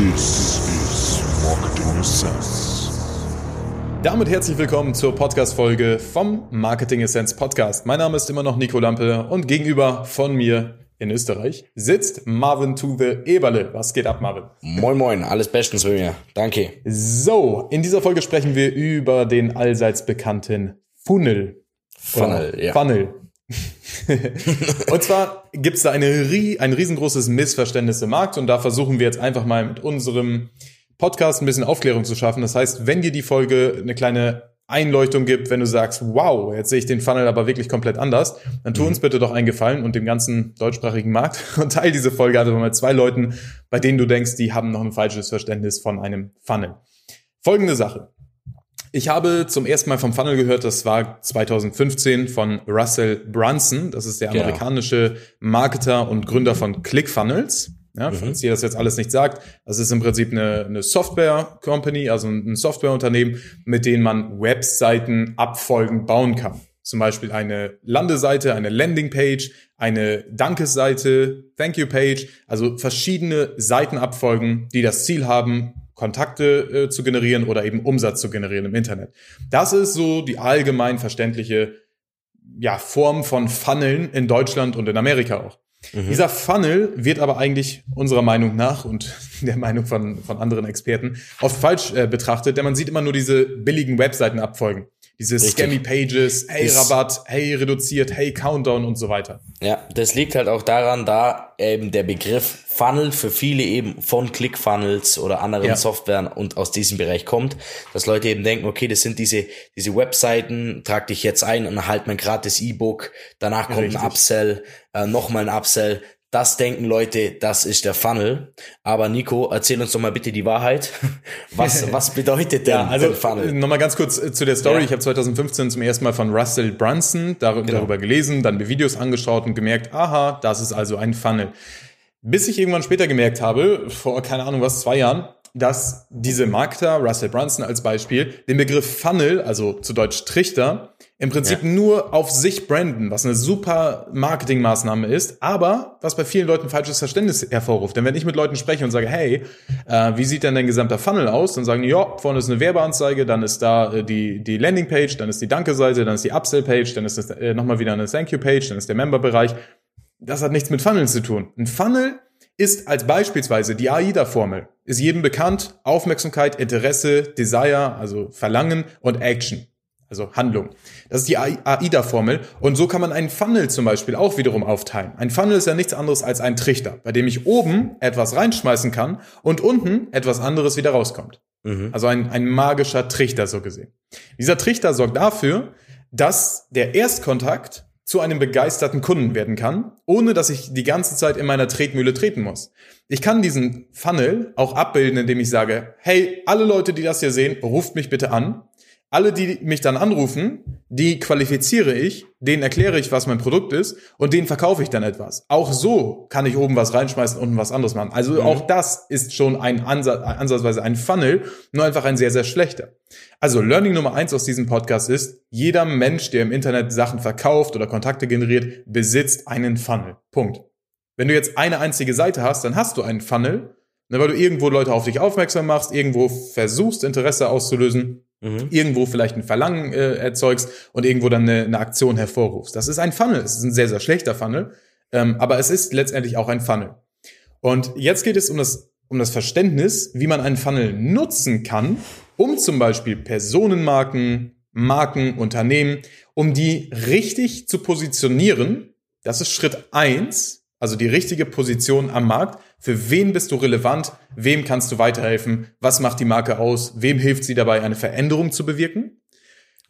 This is Marketing Essence. Damit herzlich willkommen zur Podcast-Folge vom Marketing Essence Podcast. Mein Name ist immer noch Nico Lampe und gegenüber von mir in Österreich sitzt Marvin to the Eberle. Was geht ab, Marvin? Moin Moin, alles bestens bei mir. Danke. So, in dieser Folge sprechen wir über den allseits bekannten Funnel. Funnel, ja. Funnel. und zwar gibt es da eine, ein riesengroßes Missverständnis im Markt und da versuchen wir jetzt einfach mal mit unserem Podcast ein bisschen Aufklärung zu schaffen. Das heißt, wenn dir die Folge eine kleine Einleuchtung gibt, wenn du sagst, wow, jetzt sehe ich den Funnel aber wirklich komplett anders, dann tu uns bitte doch einen Gefallen und dem ganzen deutschsprachigen Markt und teil diese Folge einfach mal mit zwei Leuten, bei denen du denkst, die haben noch ein falsches Verständnis von einem Funnel. Folgende Sache. Ich habe zum ersten Mal vom Funnel gehört, das war 2015 von Russell Brunson. Das ist der Genau. amerikanische Marketer und Gründer von ClickFunnels. Ja, falls ihr das jetzt alles nicht sagt, das ist im Prinzip eine, eine Software-Company, also ein Softwareunternehmen, mit denen man Webseiten abfolgend bauen kann. Zum Beispiel eine Landeseite, eine Landingpage, eine Dankesseite, Thank You Page, also verschiedene Seitenabfolgen, die das Ziel haben, Kontakte äh, zu generieren oder eben Umsatz zu generieren im Internet. Das ist so die allgemein verständliche ja, Form von Funneln in Deutschland und in Amerika auch. Dieser Funnel wird aber eigentlich unserer Meinung nach und der Meinung von, von anderen Experten oft falsch äh, betrachtet, denn man sieht immer nur diese billigen Webseiten abfolgen. Diese Richtig. Scammy Pages, hey Ist- Rabatt, hey reduziert, hey Countdown und so weiter. Ja, das liegt halt auch daran, da eben der Begriff Funnel für viele eben von ClickFunnels oder anderen Ja. Softwaren und aus diesem Bereich kommt, dass Leute eben denken, okay, das sind diese, diese Webseiten, trag dich jetzt ein und erhalt mein gratis E-Book, danach kommt Richtig. ein Upsell, äh, nochmal ein Upsell. Das denken Leute, das ist der Funnel. Aber Nico, erzähl uns doch mal bitte die Wahrheit. Was, was bedeutet denn Ja, also der Funnel? nochmal ganz kurz äh, zu der Story. Ja. Ich habe 2015 zum ersten Mal von Russell Brunson Genau. darüber gelesen, dann mir Videos angeschaut und gemerkt, aha, das ist also ein Funnel. Bis ich irgendwann später gemerkt habe, vor keine Ahnung was, zwei Jahren, dass diese Marketer, Russell Brunson als Beispiel, den Begriff Funnel, also zu Deutsch Trichter, im Prinzip Ja. nur auf sich branden, was eine super Marketingmaßnahme ist, aber was bei vielen Leuten falsches Verständnis hervorruft. Denn wenn ich mit Leuten spreche und sage, hey, äh, wie sieht denn dein gesamter Funnel aus? Dann sagen die, ja, vorne ist eine Werbeanzeige, dann ist da äh, die, die Landingpage, dann ist die Danke-Seite, dann ist die Upsell-Page, dann ist das äh, nochmal wieder eine Thank-You-Page, dann ist der Member-Bereich. Das hat nichts mit Funneln zu tun. Ein Funnel ist als beispielsweise die AIDA-Formel. Ist jedem bekannt. Aufmerksamkeit, Interesse, Desire, also Verlangen und Action. Also Handlung. Das ist die AIDA-Formel. Und so kann man einen Funnel zum Beispiel auch wiederum aufteilen. Ein Funnel ist ja nichts anderes als ein Trichter, bei dem ich oben etwas reinschmeißen kann und unten etwas anderes wieder rauskommt. Also ein, ein magischer Trichter so gesehen. Dieser Trichter sorgt dafür, dass der Erstkontakt zu einem begeisterten Kunden werden kann, ohne dass ich die ganze Zeit in meiner Tretmühle treten muss. Ich kann diesen Funnel auch abbilden, indem ich sage, hey, alle Leute, die das hier sehen, ruft mich bitte an. Alle, die mich dann anrufen, die qualifiziere ich, denen erkläre ich, was mein Produkt ist und denen verkaufe ich dann etwas. Auch so kann ich oben was reinschmeißen, unten was anderes machen. Also auch das ist schon ein Ansatz, ansatzweise ein Funnel, nur einfach ein sehr, sehr schlechter. Also Learning Nummer eins aus diesem Podcast ist, jeder Mensch, der im Internet Sachen verkauft oder Kontakte generiert, besitzt einen Funnel. Punkt. Wenn du jetzt eine einzige Seite hast, dann hast du einen Funnel, ne, weil du irgendwo Leute auf dich aufmerksam machst, irgendwo versuchst, Interesse auszulösen, irgendwo vielleicht ein Verlangen äh, erzeugst und irgendwo dann eine, eine Aktion hervorrufst. Das ist ein Funnel. Es ist ein sehr, sehr schlechter Funnel, ähm, aber es ist letztendlich auch ein Funnel. Und jetzt geht es um das, um das Verständnis, wie man einen Funnel nutzen kann, um zum Beispiel Personenmarken, Marken, Unternehmen, um die richtig zu positionieren. Das ist Schritt eins, also die richtige Position am Markt. Für wen bist du relevant? Wem kannst du weiterhelfen? Was macht die Marke aus? Wem hilft sie dabei, eine Veränderung zu bewirken?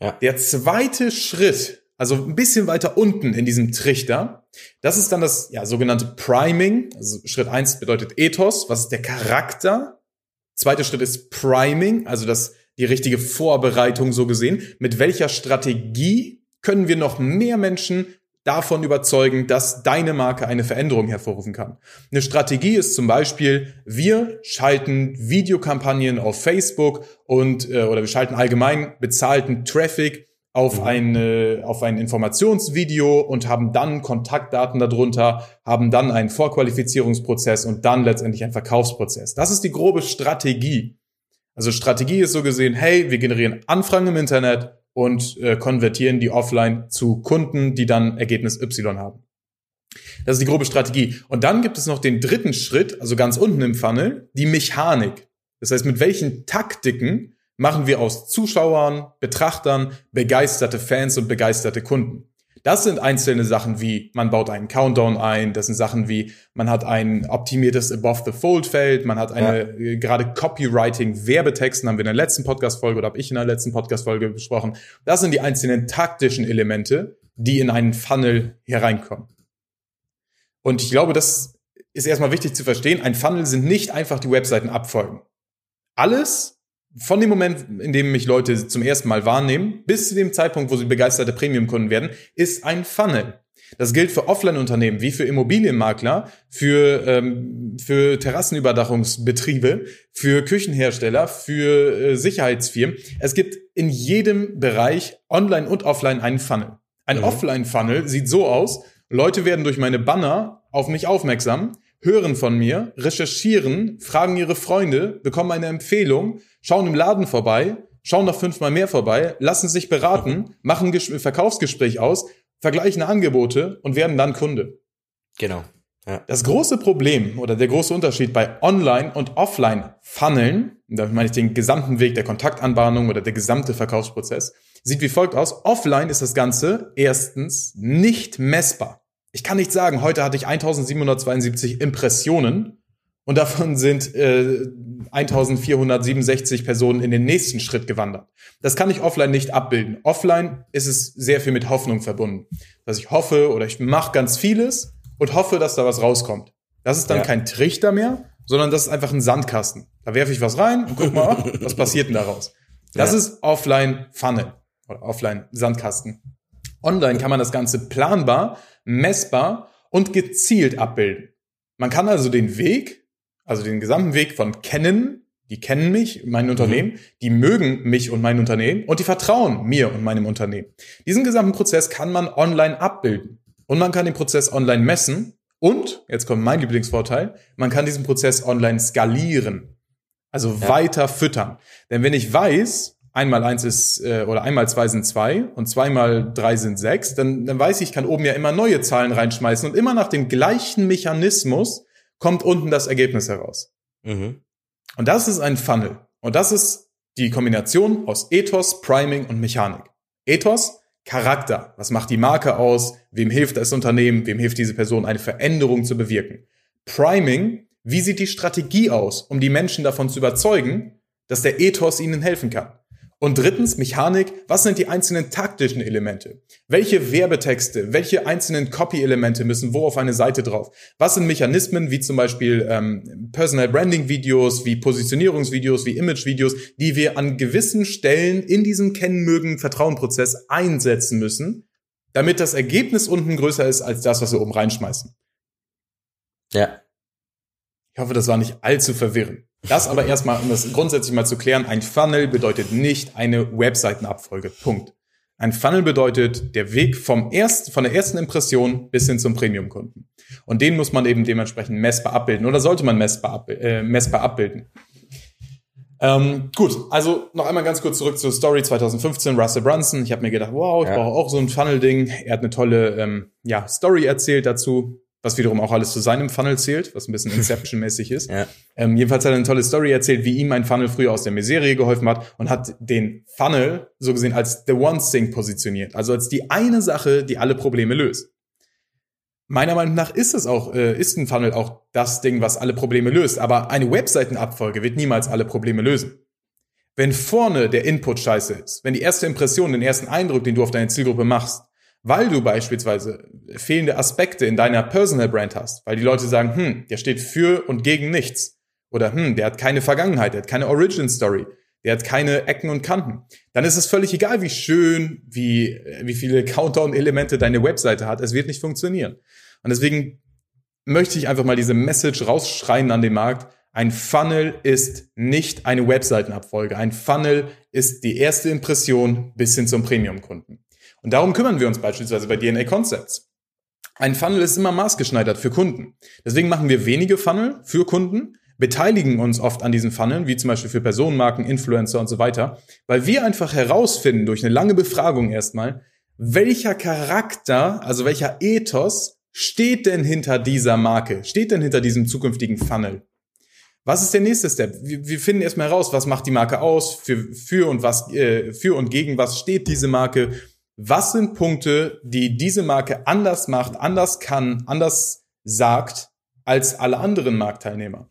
Ja. Der zweite Schritt, also ein bisschen weiter unten in diesem Trichter, das ist dann das ja, sogenannte Priming. Also Schritt eins bedeutet Ethos. Was ist der Charakter? Zweiter Schritt ist Priming, also das, die richtige Vorbereitung so gesehen. Mit welcher Strategie können wir noch mehr Menschen davon überzeugen, dass deine Marke eine Veränderung hervorrufen kann. Eine Strategie ist zum Beispiel, wir schalten Videokampagnen auf Facebook und äh, oder wir schalten allgemein bezahlten Traffic auf, eine, auf ein Informationsvideo und haben dann Kontaktdaten darunter, haben dann einen Vorqualifizierungsprozess und dann letztendlich einen Verkaufsprozess. Das ist die grobe Strategie. Also Strategie ist so gesehen, hey, wir generieren Anfragen im Internet und äh, konvertieren die offline zu Kunden, die dann Ergebnis Y haben. Das ist die grobe Strategie. Und dann gibt es noch den dritten Schritt, also ganz unten im Funnel, die Mechanik. Das heißt, mit welchen Taktiken machen wir aus Zuschauern, Betrachtern begeisterte Fans und begeisterte Kunden. Das sind einzelne Sachen wie, man baut einen Countdown ein, das sind Sachen wie, man hat ein optimiertes Above-the-Fold-Feld, man hat eine, ja. Äh, gerade Copywriting-Werbetexten, haben wir in der letzten Podcast-Folge oder habe ich in der letzten Podcast-Folge besprochen. Das sind die einzelnen taktischen Elemente, die in einen Funnel hereinkommen. Und ich glaube, das ist erstmal wichtig zu verstehen. Ein Funnel sind nicht einfach die Webseiten abfolgen. Alles von dem Moment, in dem mich Leute zum ersten Mal wahrnehmen, bis zu dem Zeitpunkt, wo sie begeisterte Premium-Kunden werden, ist ein Funnel. Das gilt für Offline-Unternehmen wie für Immobilienmakler, für, ähm, für Terrassenüberdachungsbetriebe, für Küchenhersteller, für äh, Sicherheitsfirmen. Es gibt in jedem Bereich, online und offline, einen Funnel. Ein mhm. Offline-Funnel sieht so aus, Leute werden durch meine Banner auf mich aufmerksam, hören von mir, recherchieren, fragen ihre Freunde, bekommen eine Empfehlung, schauen im Laden vorbei, schauen noch fünfmal mehr vorbei, lassen sich beraten, machen ein Verkaufsgespräch aus, vergleichen Angebote und werden dann Kunde. Genau. Ja. Das große Problem oder der große Unterschied bei Online- und Offline-Funneln, damit meine ich den gesamten Weg der Kontaktanbahnung oder der gesamte Verkaufsprozess, sieht wie folgt aus. Offline ist das Ganze erstens nicht messbar. Ich kann nicht sagen, heute hatte ich 1772 Impressionen und davon sind äh, 1467 Personen in den nächsten Schritt gewandert. Das kann ich offline nicht abbilden. Offline ist es sehr viel mit Hoffnung verbunden. Dass ich hoffe oder ich mache ganz vieles und hoffe, dass da was rauskommt. Das ist dann ja. kein Trichter mehr, sondern das ist einfach ein Sandkasten. Da werfe ich was rein und guck mal, was passiert denn daraus. Das ja. ist Offline Funnel oder Offline Sandkasten. Online kann man das Ganze planbar, messbar und gezielt abbilden. Man kann also den Weg, also den gesamten Weg von kennen, die kennen mich, mein mhm. Unternehmen, mhm. die mögen mich und mein Unternehmen und die vertrauen mir und meinem Unternehmen. Diesen gesamten Prozess kann man online abbilden. Und man kann den Prozess online messen und, jetzt kommt mein Lieblingsvorteil, man kann diesen Prozess online skalieren. Also ja. weiter füttern. Denn wenn ich weiß, einmal eins ist äh, oder einmal zwei sind zwei und zweimal drei sind sechs, dann, dann weiß ich, ich kann oben ja immer neue Zahlen reinschmeißen und immer nach dem gleichen Mechanismus kommt unten das Ergebnis heraus. Mhm. Und das ist ein Funnel. Und das ist die Kombination aus Ethos, Priming und Mechanik. Ethos, Charakter. Was macht die Marke aus? Wem hilft das Unternehmen? Wem hilft diese Person, eine Veränderung zu bewirken? Priming, wie sieht die Strategie aus, um die Menschen davon zu überzeugen, dass der Ethos ihnen helfen kann? Und drittens, Mechanik, was sind die einzelnen taktischen Elemente? Welche Werbetexte, welche einzelnen Copy-Elemente müssen wo auf eine Seite drauf? Was sind Mechanismen wie zum Beispiel ähm, Personal Branding-Videos, wie Positionierungsvideos, wie Image-Videos, die wir an gewissen Stellen in diesem Kennen-Mögen-Vertrauen-Prozess einsetzen müssen, damit das Ergebnis unten größer ist als das, was wir oben reinschmeißen? Ja. Ich hoffe, das war nicht allzu verwirrend. Das aber erstmal, um das grundsätzlich mal zu klären, ein Funnel bedeutet nicht eine Webseitenabfolge. Punkt. Ein Funnel bedeutet der Weg vom erst, von der ersten Impression bis hin zum Premium-Kunden. Und den muss man eben dementsprechend messbar abbilden oder sollte man messbar, ab, äh, messbar abbilden. Ähm, gut, also noch einmal ganz kurz zurück zur Story 2015, Russell Brunson. Ich habe mir gedacht, wow, ich ja. brauche auch so ein Funnel-Ding. Er hat eine tolle ähm, ja, Story erzählt dazu was wiederum auch alles zu seinem Funnel zählt, was ein bisschen Inception-mäßig ist. Ja. Ähm, jedenfalls hat er eine tolle Story erzählt, wie ihm ein Funnel früher aus der Miserie geholfen hat und hat den Funnel so gesehen als the one thing positioniert, also als die eine Sache, die alle Probleme löst. Meiner Meinung nach ist es auch, äh, ist ein Funnel auch das Ding, was alle Probleme löst, aber eine Webseitenabfolge wird niemals alle Probleme lösen. Wenn vorne der Input scheiße ist, wenn die erste Impression, den ersten Eindruck, den du auf deine Zielgruppe machst, weil du beispielsweise fehlende Aspekte in deiner Personal Brand hast, weil die Leute sagen, hm, der steht für und gegen nichts. Oder hm, der hat keine Vergangenheit, der hat keine Origin Story, der hat keine Ecken und Kanten. Dann ist es völlig egal, wie schön, wie, wie viele Countdown-Elemente deine Webseite hat. Es wird nicht funktionieren. Und deswegen möchte ich einfach mal diese Message rausschreien an den Markt. Ein Funnel ist nicht eine Webseitenabfolge. Ein Funnel ist die erste Impression bis hin zum Premium-Kunden. Und darum kümmern wir uns beispielsweise bei DNA Concepts. Ein Funnel ist immer maßgeschneidert für Kunden. Deswegen machen wir wenige Funnel für Kunden, beteiligen uns oft an diesen Funneln, wie zum Beispiel für Personenmarken, Influencer und so weiter, weil wir einfach herausfinden durch eine lange Befragung erstmal, welcher Charakter, also welcher Ethos steht denn hinter dieser Marke, steht denn hinter diesem zukünftigen Funnel. Was ist der nächste Step? Wir, finden erstmal heraus, was macht die Marke aus, für, für und was, äh, für und gegen was steht diese Marke. Was sind Punkte, die diese Marke anders macht, anders kann, anders sagt als alle anderen Marktteilnehmer?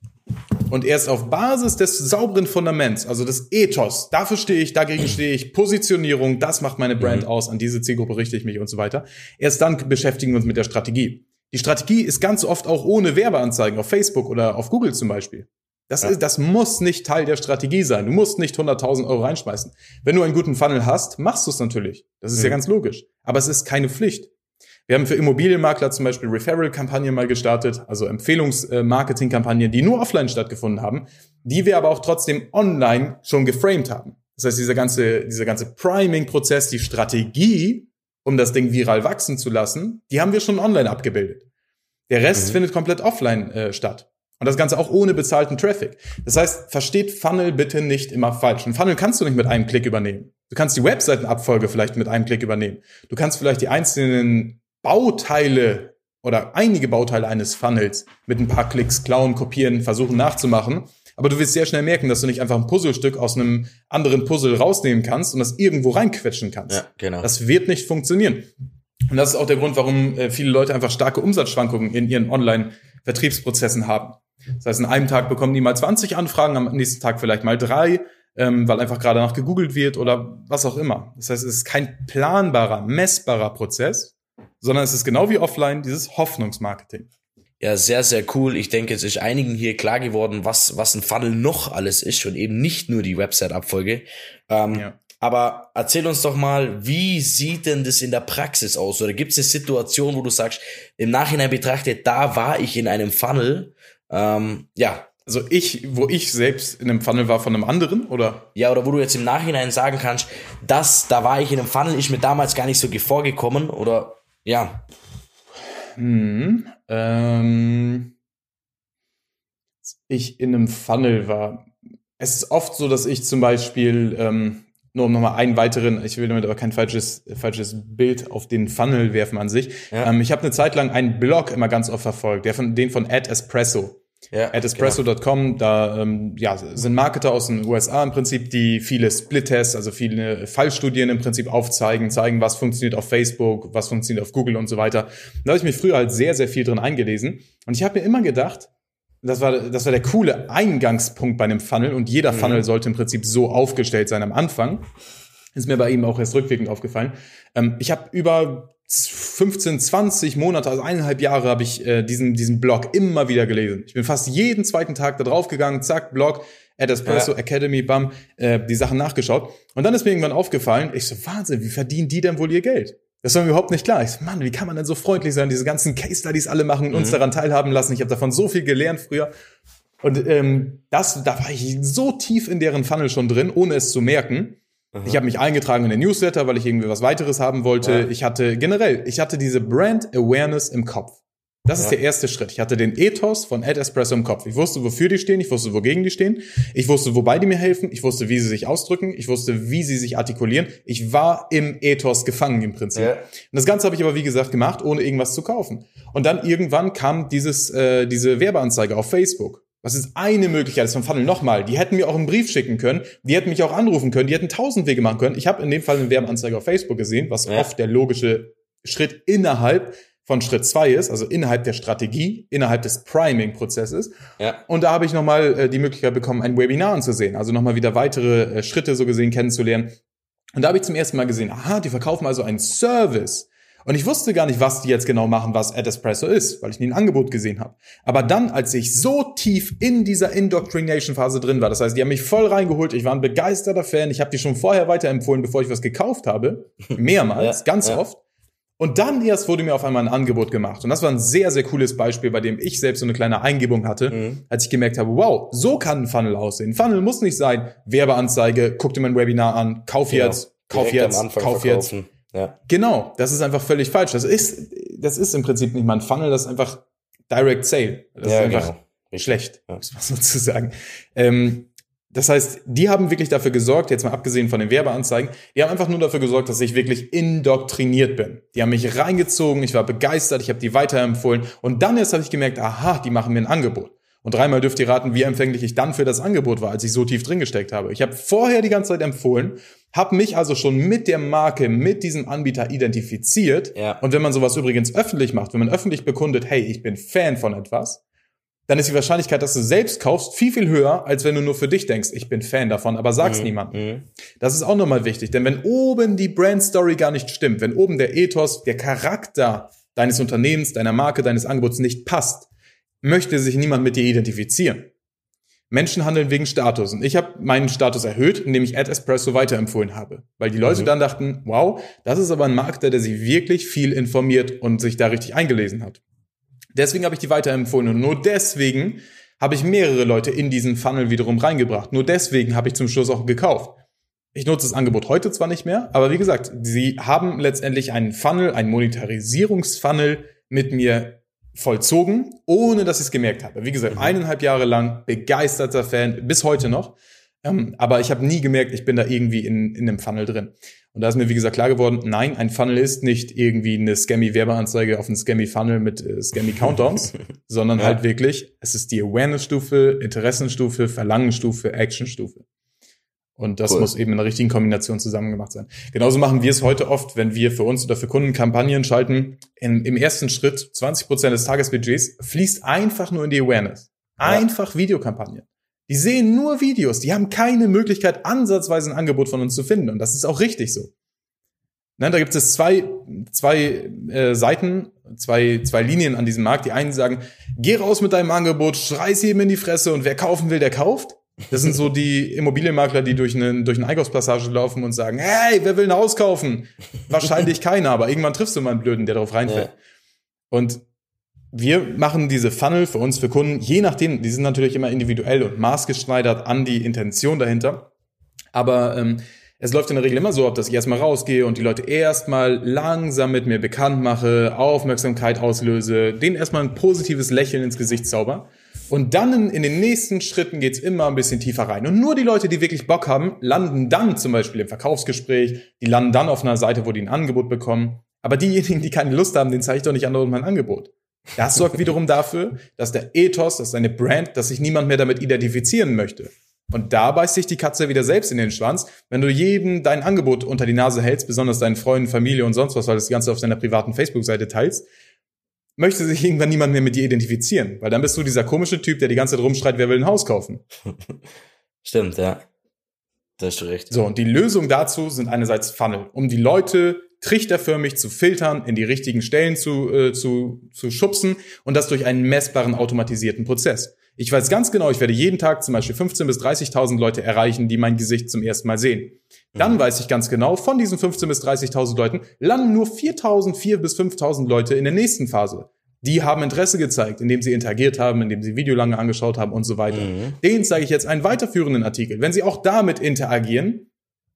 Und erst auf Basis des sauberen Fundaments, also des Ethos, dafür stehe ich, dagegen stehe ich, Positionierung, das macht meine Brand mhm. aus, an diese Zielgruppe richte ich mich und so weiter. Erst dann beschäftigen wir uns mit der Strategie. Die Strategie ist ganz oft auch ohne Werbeanzeigen auf Facebook oder auf Google zum Beispiel. Das, ja. ist, das muss nicht Teil der Strategie sein. Du musst nicht 100.000 Euro reinschmeißen. Wenn du einen guten Funnel hast, machst du es natürlich. Das ist mhm. ja ganz logisch. Aber es ist keine Pflicht. Wir haben für Immobilienmakler zum Beispiel Referral-Kampagnen mal gestartet, also Empfehlungsmarketing-Kampagnen, die nur offline stattgefunden haben, die wir aber auch trotzdem online schon geframed haben. Das heißt, dieser ganze, dieser ganze Priming-Prozess, die Strategie, um das Ding viral wachsen zu lassen, die haben wir schon online abgebildet. Der Rest mhm. findet komplett offline äh, statt. Und das Ganze auch ohne bezahlten Traffic. Das heißt, versteht Funnel bitte nicht immer falsch. Ein Funnel kannst du nicht mit einem Klick übernehmen. Du kannst die Webseitenabfolge vielleicht mit einem Klick übernehmen. Du kannst vielleicht die einzelnen Bauteile oder einige Bauteile eines Funnels mit ein paar Klicks klauen, kopieren, versuchen nachzumachen. Aber du wirst sehr schnell merken, dass du nicht einfach ein Puzzlestück aus einem anderen Puzzle rausnehmen kannst und das irgendwo reinquetschen kannst. Ja, genau. Das wird nicht funktionieren. Und das ist auch der Grund, warum äh, viele Leute einfach starke Umsatzschwankungen in ihren Online-Vertriebsprozessen haben. Das heißt, an einem Tag bekommen die mal 20 Anfragen, am nächsten Tag vielleicht mal drei, ähm, weil einfach gerade nach gegoogelt wird oder was auch immer. Das heißt, es ist kein planbarer, messbarer Prozess, sondern es ist genau wie offline dieses Hoffnungsmarketing. Ja, sehr, sehr cool. Ich denke, es ist einigen hier klar geworden, was, was ein Funnel noch alles ist und eben nicht nur die Website-Abfolge. Ähm, ja. Aber erzähl uns doch mal, wie sieht denn das in der Praxis aus? Oder gibt es eine Situation, wo du sagst, im Nachhinein betrachtet, da war ich in einem Funnel ähm, ja. Also ich, wo ich selbst in einem Funnel war von einem anderen, oder? Ja, oder wo du jetzt im Nachhinein sagen kannst, das, da war ich in einem Funnel, ist mir damals gar nicht so vorgekommen, oder ja. Hm, ähm, ich in einem Funnel war. Es ist oft so, dass ich zum Beispiel, ähm, nur um nochmal einen weiteren, ich will damit aber kein falsches, falsches Bild auf den Funnel werfen an sich. Ja. Ähm, ich habe eine Zeit lang einen Blog immer ganz oft verfolgt, der von, den von Ad Espresso. Ja, at espresso.com, genau. da ähm, ja, sind Marketer aus den USA im Prinzip, die viele Split-Tests, also viele Fallstudien im Prinzip aufzeigen, zeigen, was funktioniert auf Facebook, was funktioniert auf Google und so weiter. Da habe ich mich früher halt sehr, sehr viel drin eingelesen. Und ich habe mir immer gedacht, das war, das war der coole Eingangspunkt bei einem Funnel und jeder mhm. Funnel sollte im Prinzip so aufgestellt sein am Anfang. Ist mir bei ihm auch erst rückwirkend aufgefallen. Ähm, ich habe über 15, 20 Monate, also eineinhalb Jahre habe ich äh, diesen, diesen Blog immer wieder gelesen. Ich bin fast jeden zweiten Tag da drauf gegangen, zack, Blog, Ad Espresso, ja. Academy, bam, äh, die Sachen nachgeschaut. Und dann ist mir irgendwann aufgefallen, ich so, Wahnsinn, wie verdienen die denn wohl ihr Geld? Das war mir überhaupt nicht klar. Ich so, Mann, wie kann man denn so freundlich sein, diese ganzen Case Studies alle machen und mhm. uns daran teilhaben lassen? Ich habe davon so viel gelernt früher. Und ähm, das, da war ich so tief in deren Funnel schon drin, ohne es zu merken. Aha. Ich habe mich eingetragen in den Newsletter, weil ich irgendwie was weiteres haben wollte. Ja. Ich hatte generell, ich hatte diese Brand Awareness im Kopf. Das ja. ist der erste Schritt. Ich hatte den Ethos von Ad Espresso im Kopf. Ich wusste, wofür die stehen, ich wusste, wogegen die stehen. Ich wusste, wobei die mir helfen. Ich wusste, wie sie sich ausdrücken. Ich wusste, wie sie sich artikulieren. Ich war im Ethos gefangen im Prinzip. Ja. Und das Ganze habe ich aber, wie gesagt, gemacht, ohne irgendwas zu kaufen. Und dann irgendwann kam dieses, äh, diese Werbeanzeige auf Facebook. Was ist eine Möglichkeit Das ist vom Funnel? Nochmal, die hätten mir auch einen Brief schicken können, die hätten mich auch anrufen können, die hätten tausend Wege machen können. Ich habe in dem Fall eine Werbeanzeige auf Facebook gesehen, was ja. oft der logische Schritt innerhalb von Schritt zwei ist, also innerhalb der Strategie, innerhalb des Priming-Prozesses. Ja. Und da habe ich nochmal äh, die Möglichkeit bekommen, ein Webinar anzusehen, also nochmal wieder weitere äh, Schritte so gesehen kennenzulernen. Und da habe ich zum ersten Mal gesehen, aha, die verkaufen also einen Service. Und ich wusste gar nicht, was die jetzt genau machen, was Ad Espresso ist, weil ich nie ein Angebot gesehen habe. Aber dann, als ich so tief in dieser Indoctrination-Phase drin war, das heißt, die haben mich voll reingeholt, ich war ein begeisterter Fan, ich habe die schon vorher weiterempfohlen, bevor ich was gekauft habe, mehrmals, ja, ganz ja. oft. Und dann erst wurde mir auf einmal ein Angebot gemacht. Und das war ein sehr, sehr cooles Beispiel, bei dem ich selbst so eine kleine Eingebung hatte, mhm. als ich gemerkt habe, wow, so kann ein Funnel aussehen. Ein Funnel muss nicht sein, Werbeanzeige, guck dir mein Webinar an, kauf genau. jetzt, kauf Direkt jetzt, kauf verkaufen. jetzt. Ja. Genau, das ist einfach völlig falsch. Das ist, das ist im Prinzip nicht mal ein Funnel, das ist einfach Direct Sale. Das ja, ist einfach genau. schlecht, ja. muss man sozusagen. Ähm, das heißt, die haben wirklich dafür gesorgt, jetzt mal abgesehen von den Werbeanzeigen, die haben einfach nur dafür gesorgt, dass ich wirklich indoktriniert bin. Die haben mich reingezogen, ich war begeistert, ich habe die weiterempfohlen und dann erst habe ich gemerkt, aha, die machen mir ein Angebot. Und dreimal dürft ihr raten, wie empfänglich ich dann für das Angebot war, als ich so tief drin gesteckt habe. Ich habe vorher die ganze Zeit empfohlen, habe mich also schon mit der Marke, mit diesem Anbieter identifiziert. Ja. Und wenn man sowas übrigens öffentlich macht, wenn man öffentlich bekundet, hey, ich bin Fan von etwas, dann ist die Wahrscheinlichkeit, dass du selbst kaufst, viel, viel höher, als wenn du nur für dich denkst, ich bin Fan davon, aber sag's mhm. niemandem. Mhm. Das ist auch nochmal wichtig, denn wenn oben die Brand Story gar nicht stimmt, wenn oben der Ethos, der Charakter deines Unternehmens, deiner Marke, deines Angebots nicht passt, möchte sich niemand mit dir identifizieren. Menschen handeln wegen Status. Und ich habe meinen Status erhöht, indem ich Ad Espresso weiterempfohlen habe. Weil die Leute mhm. dann dachten, wow, das ist aber ein Marketer, der sich wirklich viel informiert und sich da richtig eingelesen hat. Deswegen habe ich die weiterempfohlen und nur deswegen habe ich mehrere Leute in diesen Funnel wiederum reingebracht. Nur deswegen habe ich zum Schluss auch gekauft. Ich nutze das Angebot heute zwar nicht mehr, aber wie gesagt, sie haben letztendlich einen Funnel, einen Monetarisierungsfunnel mit mir vollzogen, ohne dass ich es gemerkt habe. Wie gesagt, mhm. eineinhalb Jahre lang begeisterter Fan, bis heute noch. Ähm, aber ich habe nie gemerkt, ich bin da irgendwie in, in einem Funnel drin. Und da ist mir, wie gesagt, klar geworden, nein, ein Funnel ist nicht irgendwie eine Scammy-Werbeanzeige auf einen Scammy-Funnel mit äh, Scammy-Countdowns, sondern ja. halt wirklich, es ist die Awareness-Stufe, Interessenstufe, Verlangenstufe, Action-Stufe. Und das cool. muss eben in der richtigen Kombination zusammen gemacht sein. Genauso machen wir es heute oft, wenn wir für uns oder für Kunden Kampagnen schalten. In, Im ersten Schritt, 20 Prozent des Tagesbudgets fließt einfach nur in die Awareness. Einfach ja. Videokampagnen. Die sehen nur Videos, die haben keine Möglichkeit, ansatzweise ein Angebot von uns zu finden. Und das ist auch richtig so. Ne, da gibt es zwei, zwei äh, Seiten, zwei, zwei Linien an diesem Markt. Die einen sagen, geh raus mit deinem Angebot, schreiß jedem in die Fresse und wer kaufen will, der kauft. Das sind so die Immobilienmakler, die durch, eine, durch eine Einkaufspassage laufen und sagen, hey, wer will ein Haus kaufen? Wahrscheinlich keiner, aber irgendwann triffst du mal einen Blöden, der darauf reinfällt. Ja. Und wir machen diese Funnel für uns, für Kunden, je nachdem, die sind natürlich immer individuell und maßgeschneidert an die Intention dahinter. Aber ähm, es läuft in der Regel immer so ab, dass ich erstmal rausgehe und die Leute erstmal langsam mit mir bekannt mache, Aufmerksamkeit auslöse, denen erstmal ein positives Lächeln ins Gesicht zauber. Und dann in, den nächsten Schritten geht's immer ein bisschen tiefer rein. Und nur die Leute, die wirklich Bock haben, landen dann zum Beispiel im Verkaufsgespräch, die landen dann auf einer Seite, wo die ein Angebot bekommen. Aber diejenigen, die keine Lust haben, den zeige ich doch nicht anderen mein Angebot. Das sorgt wiederum dafür, dass der Ethos, dass deine Brand, dass sich niemand mehr damit identifizieren möchte. Und da beißt sich die Katze wieder selbst in den Schwanz, wenn du jedem dein Angebot unter die Nase hältst, besonders deinen Freunden, Familie und sonst was, weil du das Ganze auf deiner privaten Facebook-Seite teilst, möchte sich irgendwann niemand mehr mit dir identifizieren. Weil dann bist du dieser komische Typ, der die ganze Zeit rumschreit, wer will ein Haus kaufen. Stimmt, ja. Da hast du recht. So, und die Lösung dazu sind einerseits Funnel, um die Leute trichterförmig zu filtern, in die richtigen Stellen zu, äh, zu, zu schubsen und das durch einen messbaren automatisierten Prozess. Ich weiß ganz genau, ich werde jeden Tag zum Beispiel 15.000 bis 30.000 Leute erreichen, die mein Gesicht zum ersten Mal sehen. Dann mhm. weiß ich ganz genau, von diesen 15.000 bis 30.000 Leuten landen nur 4.000, 4.000 bis 5.000 Leute in der nächsten Phase. Die haben Interesse gezeigt, indem sie interagiert haben, indem sie Video lange angeschaut haben und so weiter. Mhm. Denen zeige ich jetzt einen weiterführenden Artikel. Wenn sie auch damit interagieren,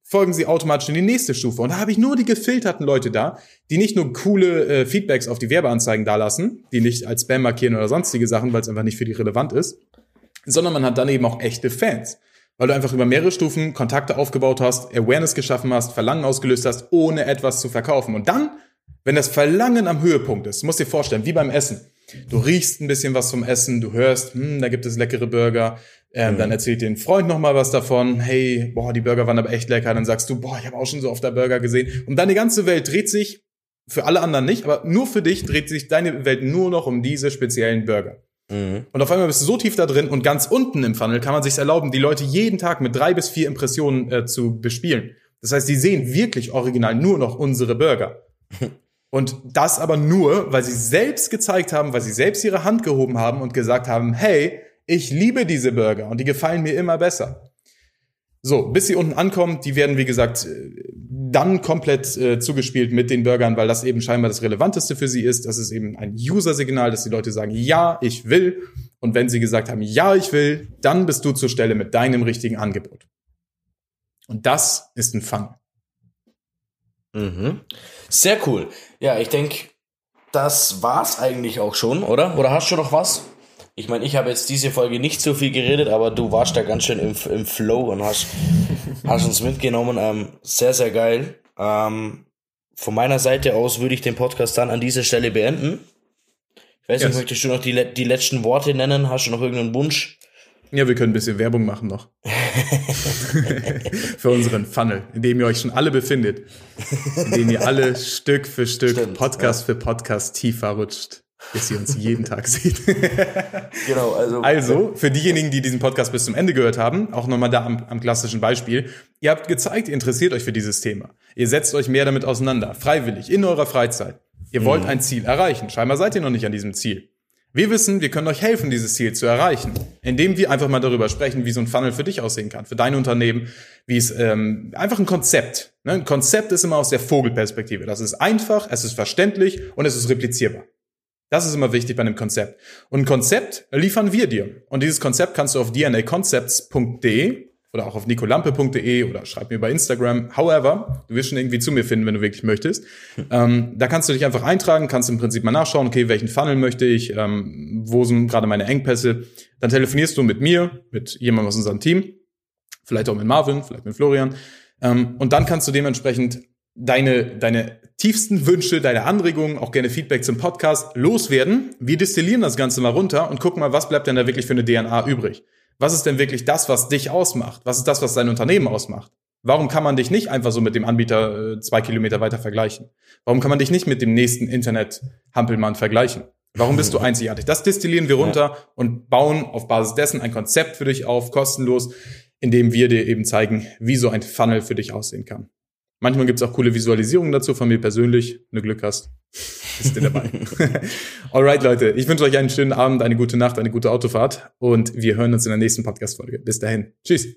folgen sie automatisch in die nächste Stufe. Und da habe ich nur die gefilterten Leute da, die nicht nur coole äh, Feedbacks auf die Werbeanzeigen dalassen, die nicht als Spam markieren oder sonstige Sachen, weil es einfach nicht für die relevant ist, sondern man hat dann eben auch echte Fans. Weil du einfach über mehrere Stufen Kontakte aufgebaut hast, Awareness geschaffen hast, Verlangen ausgelöst hast, ohne etwas zu verkaufen. Und dann, wenn das Verlangen am Höhepunkt ist, musst dir vorstellen, wie beim Essen. Du riechst ein bisschen was vom Essen, du hörst, hm, da gibt es leckere Burger, ähm, mhm. Dann erzählt dir ein Freund noch mal was davon. Hey, boah, die Burger waren aber echt lecker. Dann sagst du, boah, ich habe auch schon so oft der Burger gesehen. Und dann die ganze Welt dreht sich, für alle anderen nicht, aber nur für dich dreht sich deine Welt nur noch um diese speziellen Burger. Mhm. Und auf einmal bist du so tief da drin und ganz unten im Funnel kann man sich erlauben, die Leute jeden Tag mit drei bis vier Impressionen äh, zu bespielen. Das heißt, die sehen wirklich original nur noch unsere Burger. Und das aber nur, weil sie selbst gezeigt haben, weil sie selbst ihre Hand gehoben haben und gesagt haben, hey, ich liebe diese Burger und die gefallen mir immer besser. So, bis sie unten ankommen, die werden, wie gesagt, dann komplett äh, zugespielt mit den Burgern, weil das eben scheinbar das Relevanteste für sie ist. Das ist eben ein User-Signal, dass die Leute sagen, ja, ich will. Und wenn sie gesagt haben, ja, ich will, dann bist du zur Stelle mit deinem richtigen Angebot. Und das ist ein Fun. Mhm. Sehr cool. Ja, ich denke, das war's eigentlich auch schon, oder? Oder hast du noch was? Ich meine, ich habe jetzt diese Folge nicht so viel geredet, aber du warst da ganz schön im, im Flow und hast, hast uns mitgenommen. Ähm, sehr, sehr geil. Ähm, von meiner Seite aus würde ich den Podcast dann an dieser Stelle beenden. Ich weiß yes. nicht, möchtest du noch die, die letzten Worte nennen? Hast du noch irgendeinen Wunsch? Ja, wir können ein bisschen Werbung machen noch. für unseren Funnel, in dem ihr euch schon alle befindet. In dem ihr alle Stück für Stück, Stimmt, Podcast ja. für Podcast tiefer rutscht bis ihr uns jeden Tag seht. genau, also. Also, für diejenigen, die diesen Podcast bis zum Ende gehört haben, auch nochmal da am, am klassischen Beispiel. Ihr habt gezeigt, ihr interessiert euch für dieses Thema. Ihr setzt euch mehr damit auseinander, freiwillig, in eurer Freizeit. Ihr wollt mhm. ein Ziel erreichen. Scheinbar seid ihr noch nicht an diesem Ziel. Wir wissen, wir können euch helfen, dieses Ziel zu erreichen, indem wir einfach mal darüber sprechen, wie so ein Funnel für dich aussehen kann, für dein Unternehmen, wie es ähm, einfach ein Konzept. Ne? Ein Konzept ist immer aus der Vogelperspektive. Das ist einfach, es ist verständlich und es ist replizierbar. Das ist immer wichtig bei einem Konzept. Und ein Konzept liefern wir dir. Und dieses Konzept kannst du auf dnaconcepts.de oder auch auf nicolampe.de oder schreib mir bei Instagram. However, du wirst schon irgendwie zu mir finden, wenn du wirklich möchtest. Ähm, da kannst du dich einfach eintragen, kannst im Prinzip mal nachschauen, okay, welchen Funnel möchte ich, ähm, wo sind gerade meine Engpässe. Dann telefonierst du mit mir, mit jemandem aus unserem Team, vielleicht auch mit Marvin, vielleicht mit Florian. Ähm, und dann kannst du dementsprechend deine, deine tiefsten Wünsche, deine Anregungen, auch gerne Feedback zum Podcast loswerden. Wir destillieren das Ganze mal runter und gucken mal, was bleibt denn da wirklich für eine DNA übrig. Was ist denn wirklich das, was dich ausmacht? Was ist das, was dein Unternehmen ausmacht? Warum kann man dich nicht einfach so mit dem Anbieter äh, zwei Kilometer weiter vergleichen? Warum kann man dich nicht mit dem nächsten Internet-Hampelmann vergleichen? Warum bist du einzigartig? Das destillieren wir runter ja. und bauen auf Basis dessen ein Konzept für dich auf, kostenlos, indem wir dir eben zeigen, wie so ein Funnel für dich aussehen kann. Manchmal gibt es auch coole Visualisierungen dazu von mir persönlich. Wenn du Glück hast, bist du dabei. Alright, Leute. Ich wünsche euch einen schönen Abend, eine gute Nacht, eine gute Autofahrt und wir hören uns in der nächsten Podcast-Folge. Bis dahin. Tschüss.